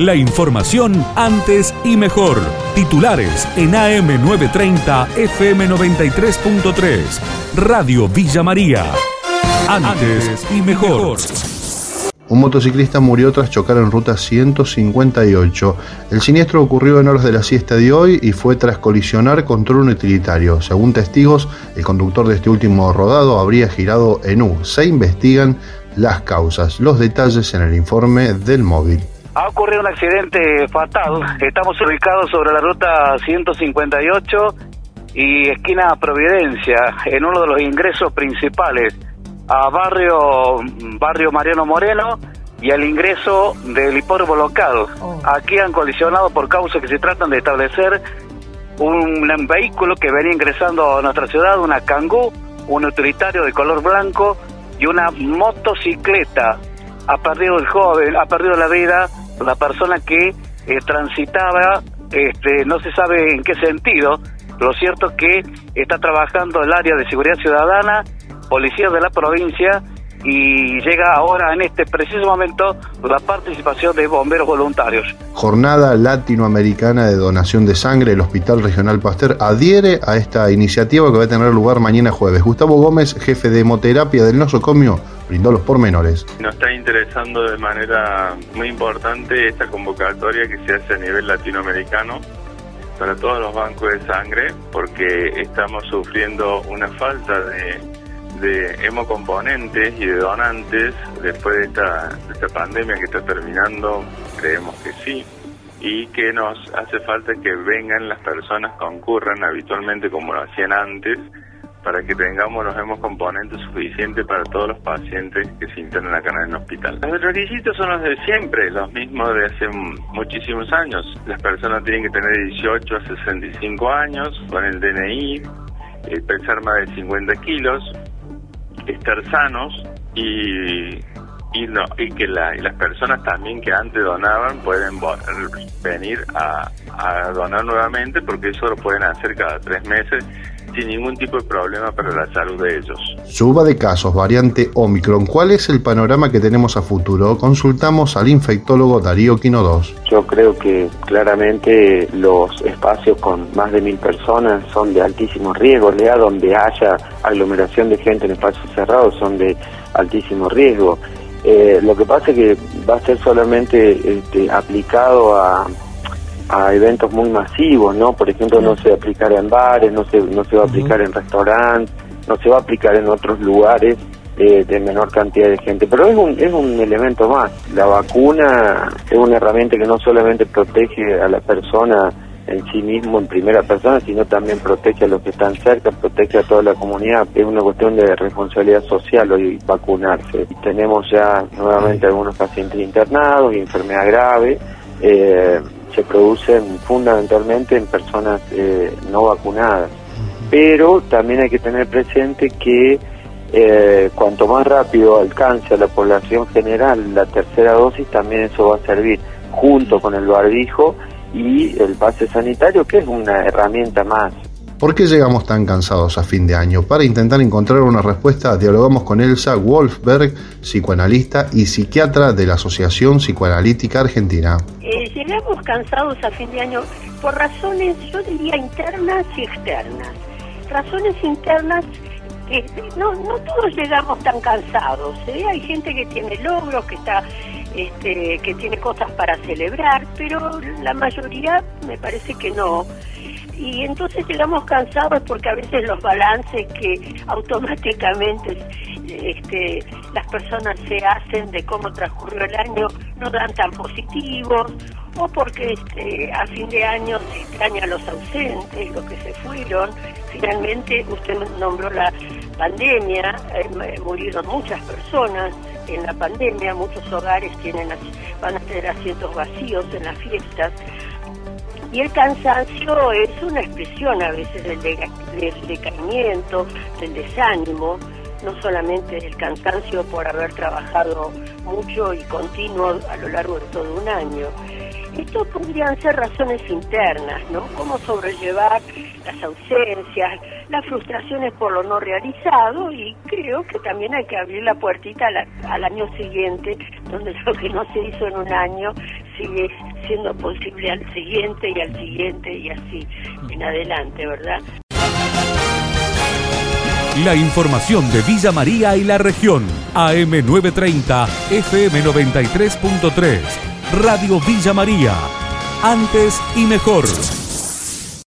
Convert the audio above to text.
La información antes y mejor. Titulares en AM930 FM93.3. Radio Villa María. Antes y mejor. Un motociclista murió tras chocar en ruta 158. El siniestro ocurrió en horas de la siesta de hoy y fue tras colisionar contra un utilitario. Según testigos, el conductor de este último rodado habría girado en U. Se investigan las causas. Los detalles en el informe del móvil. Ha ocurrido un accidente fatal. Estamos ubicados sobre la ruta 158 y esquina Providencia, en uno de los ingresos principales a barrio, barrio Mariano Moreno y al ingreso del hipódromo local. Oh. Aquí han colisionado por causas que se tratan de establecer un, vehículo que venía ingresando a nuestra ciudad, una Kangoo, un utilitario de color blanco y una motocicleta. Ha perdido el joven, ha perdido la vida la persona que eh, transitaba, este, no se sabe en qué sentido. Lo cierto es que está trabajando el área de seguridad ciudadana policías de la provincia y llega ahora en este preciso momento la participación de bomberos voluntarios. Jornada Latinoamericana de Donación de Sangre, el Hospital Regional Pasteur adhiere a esta iniciativa que va a tener lugar mañana jueves. Gustavo Gómez, jefe de hemoterapia del nosocomio, brindó los pormenores. Nos está interesando de manera muy importante esta convocatoria que se hace a nivel latinoamericano para todos los bancos de sangre porque estamos sufriendo una falta de de hemocomponentes y de donantes después de esta, esta pandemia que está terminando, creemos que sí, y que nos hace falta que vengan las personas, concurran habitualmente como lo hacían antes, para que tengamos los hemocomponentes suficientes para todos los pacientes que se internan acá en el hospital. Los requisitos son los de siempre, los mismos de hace muchísimos años. Las personas tienen que tener 18 a 65 años, con el DNI, eh, pesar más de 50 kilos, estar sanos y, y, no, y que las personas también que antes donaban pueden venir a, a donar nuevamente porque eso lo pueden hacer cada tres meses sin ningún tipo de problema para la salud de ellos. Suba de casos, variante Omicron. ¿Cuál es el panorama que tenemos a futuro? Consultamos al infectólogo Darío Quino 2. Yo creo que claramente los espacios con más de mil personas son de altísimo riesgo, lea donde haya aglomeración de gente en espacios cerrados son de altísimo riesgo. Eh, lo que pasa es que va a ser solamente este, aplicado a a eventos muy masivos, ¿no? Por ejemplo, no se va a aplicar en bares, no se, no se va a aplicar en restaurantes, no se va a aplicar en otros lugares eh, de menor cantidad de gente. Pero es un, es un elemento más. La vacuna es una herramienta que no solamente protege a la persona en sí mismo, en primera persona, sino también protege a los que están cerca, protege a toda la comunidad. Es una cuestión de responsabilidad social hoy vacunarse. Tenemos ya nuevamente algunos pacientes internados y enfermedad grave. Eh, se producen fundamentalmente en personas eh, no vacunadas. Pero también hay que tener presente que eh, cuanto más rápido alcance a la población general la tercera dosis, también eso va a servir junto con el barbijo y el pase sanitario, que es una herramienta más ¿Por qué llegamos tan cansados a fin de año? Para intentar encontrar una respuesta, dialogamos con Elsa Wolfberg, psicoanalista y psiquiatra de la Asociación Psicoanalítica Argentina. Eh, llegamos cansados a fin de año por razones, yo diría, internas y externas. Razones internas que no, no todos llegamos tan cansados. ¿eh? Hay gente que tiene logros, que está este, que tiene cosas para celebrar, pero la mayoría me parece que no y entonces llegamos cansados porque a veces los balances que automáticamente este, las personas se hacen de cómo transcurrió el año no dan tan positivos o porque este, a fin de año se extraña a los ausentes, los que se fueron. Finalmente usted nombró la pandemia, eh, murieron muchas personas en la pandemia, muchos hogares tienen van a tener asientos vacíos en las fiestas. Y el cansancio es una expresión a veces del, decaimiento, del desánimo, no solamente el cansancio por haber trabajado mucho y continuo a lo largo de todo un año. Esto podrían ser razones internas, ¿no? Cómo sobrellevar las ausencias, las frustraciones por lo no realizado y creo que también hay que abrir la puertita al año siguiente, donde lo que no se hizo en un año sigue siendo posible al siguiente y al siguiente y así en adelante, ¿verdad? La información de Villa María y la región, AM930, FM93.3. Radio Villa María. Antes y mejor.